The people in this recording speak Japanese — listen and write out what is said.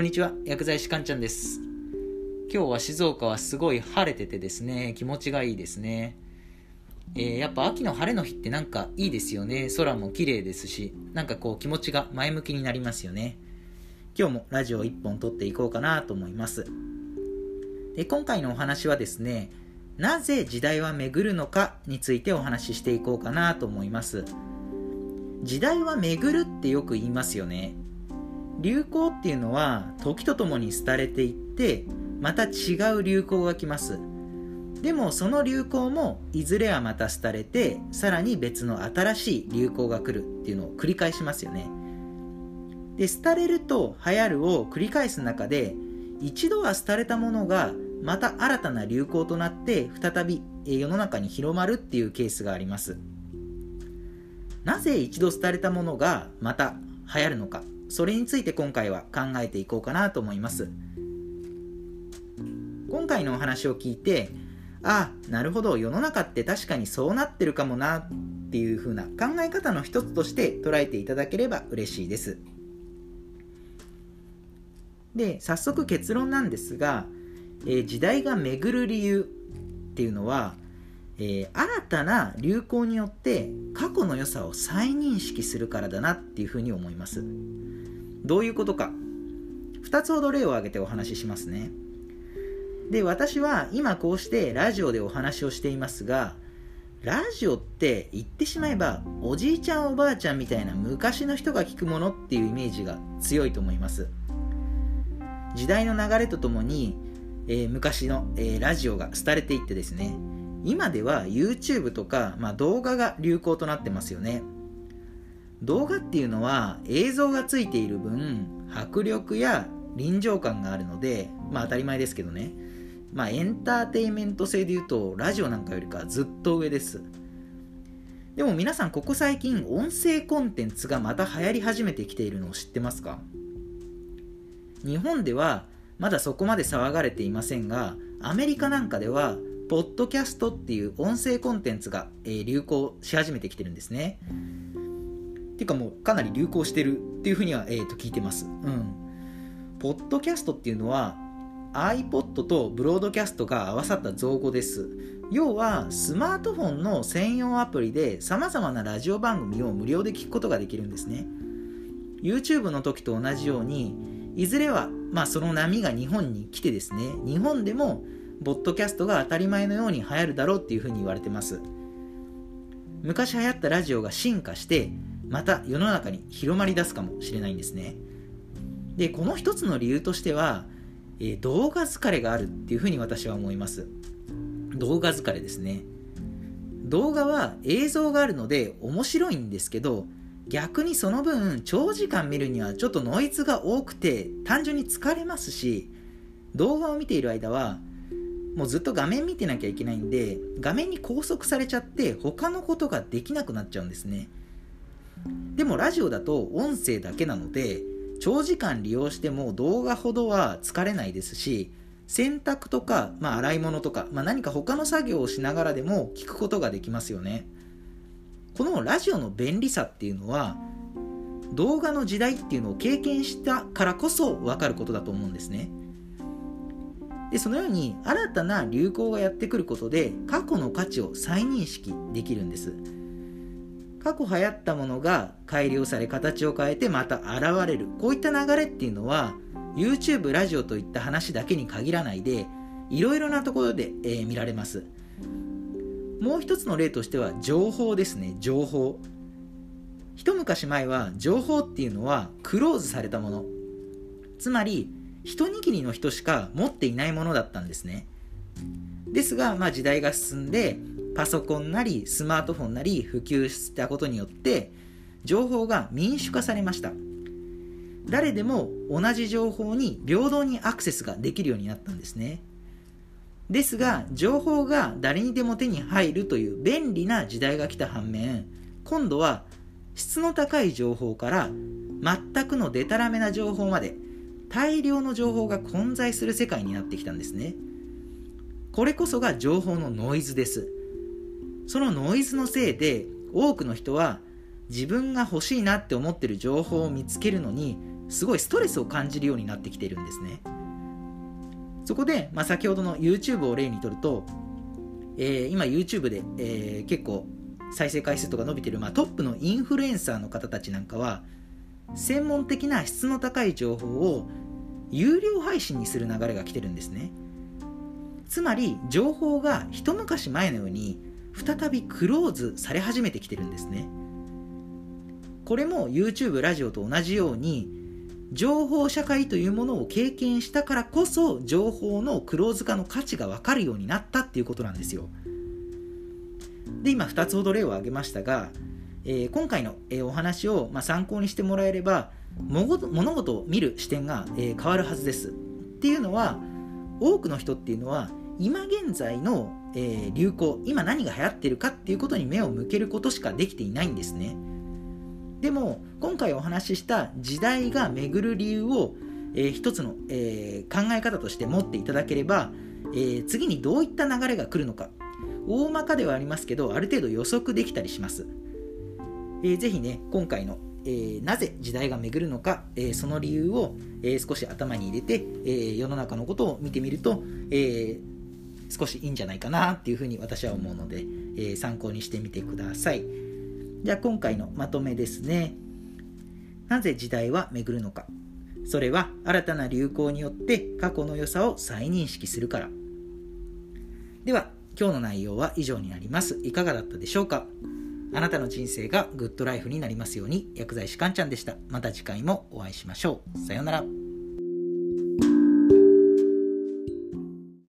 こんにちは薬剤師かんちゃんです。今日は静岡はすごい晴れててですね気持ちがいいですね。えー、やっぱ秋の晴れの日ってなんかいいですよね。空も綺麗ですしなんかこう気持ちが前向きになりますよね。今日もラジオ1本撮っていこうかなと思います。で今回のお話はですねなぜ時代は巡るのかについてお話ししていこうかなと思います。時代は巡るってよく言いますよね。流行っていうのは時とともに廃れていってまた違う流行が来ます。でもその流行もいずれはまた廃れてさらに別の新しい流行が来るっていうのを繰り返しますよね。で廃れると流行るを繰り返す中で一度は廃れたものがまた新たな流行となって再び世の中に広まるっていうケースがあります。なぜ一度廃れたものがまた流行るのか。それについて今回は考えていこうかなと思います今回のお話を聞いてああなるほど世の中って確かにそうなってるかもなっていう風な考え方の一つとして捉えていただければ嬉しいですで早速結論なんですが、えー、時代が巡る理由っていうのは、えー、新たな流行によって過去の良さを再認識するからだなっていうふうに思います。どういうことか。2つほど例を挙げてお話ししますね。で私は今こうしてラジオでお話をしていますがラジオって言ってしまえばおじいちゃんおばあちゃんみたいな昔の人が聞くものっていうイメージが強いと思います。時代の流れとともに、えー、昔の、えー、ラジオが廃れていってですね今では YouTube とか、まあ、動画が流行となってますよね。動画っていうのは映像がついている分迫力や臨場感があるのでまあ当たり前ですけどね。まあエンターテインメント性で言うとラジオなんかよりかずっと上です。でも皆さんここ最近音声コンテンツがまた流行り始めてきているのを知ってますか？日本ではまだそこまで騒がれていませんがアメリカなんかではポッドキャストっていう音声コンテンツが、え流行し始めてきてるんですね。ていうかもうかなり流行してるっていうふうには、えー、と聞いてます。うん。ポッドキャストっていうのは iPod とブロードキャストが合わさった造語です。要はスマートフォンの専用アプリで様々なラジオ番組を無料で聞くことができるんですね。YouTube の時と同じようにいずれはまあその波が日本に来てですね日本でもポッドキャストが当たり前のように流行るだろうっていうふうに言われてます昔流行ったラジオが進化してまた世の中に広まりだすかもしれないんですね。でこの一つの理由としては、えー、動画疲れがあるっていうふうに私は思います。動画疲れですね。動画は映像があるので面白いんですけど逆にその分長時間見るにはちょっとノイズが多くて単純に疲れますし動画を見ている間はもうずっと画面見てなきゃいけないんで画面に拘束されちゃって他のことができなくなっちゃうんですね。でもラジオだと音声だけなので長時間利用しても動画ほどは疲れないですし洗濯とか、まあ、洗い物とか、まあ、何か他の作業をしながらでも聞くことができますよね。このラジオの便利さっていうのは動画の時代っていうのを経験したからこそ分かることだと思うんですね。でそのように新たな流行がやってくることで過去の価値を再認識できるんです。過去流行ったものが改良され形を変えてまた現れる。こういった流れっていうのは YouTube ラジオといった話だけに限らないでいろいろなところで、えー、見られます。もう一つの例としては情報ですね。情報。一昔前は情報っていうのはクローズされたもの。つまり一握りの人しか持っていないものだったんですね。ですが、まあ、時代が進んでパソコンなりスマートフォンなり普及したことによって情報が民主化されました。誰でも同じ情報に平等にアクセスができるようになったんですね。ですが情報が誰にでも手に入るという便利な時代が来た反面今度は質の高い情報から全くのデタラメな情報まで大量の情報が混在する世界になってきたんですね。これこそが情報のノイズです。そのノイズのせいで多くの人は自分が欲しいなって思ってる情報を見つけるのにすごいストレスを感じるようになってきてるんですね。そこで、まあ、先ほどの YouTube を例にとると、えー、今 YouTube で、えー、結構再生回数とか伸びてる、まあ、トップのインフルエンサーの方たちなんかは専門的な質の高い情報を有料配信にする流れが来てるんですね。つまり情報が一昔前のように再びクローズされ始めてきてるんですね。これも YouTube ラジオと同じように情報社会というものを経験したからこそ情報のクローズ化の価値が分かるようになったっていうことなんですよ。で今2つほど例を挙げましたが、えー、今回の、えー、お話を、まあ、参考にしてもらえれば物事を見る視点が、えー、変わるはずです。っていうのは多くの人っていうのは今現在の、え流行今何が流行ってるかっていうことに目を向けることしかできていないんですね。でも今回お話しした時代が巡る理由を、えー、一つの、えー、考え方として持っていただければ、えー、次にどういった流れが来るのか。大まかではありますけどある程度予測できたりします、えー、ぜひね今回の、えー、なぜ時代が巡るのか、えー、その理由を、えー、少し頭に入れて、えー、世の中のことを見てみると、えー、少しいいんじゃないかなっていうふうに私は思うので、えー、参考にしてみてください。じゃあ今回のまとめですね。なぜ時代は巡るのか。それは新たな流行によって過去の良さを再認識するから。では今日の内容は以上になります。いかがだったでしょうかあなたの人生がグッドライフになりますように薬剤師かんちゃんでした。また次回もお会いしましょう。さようなら。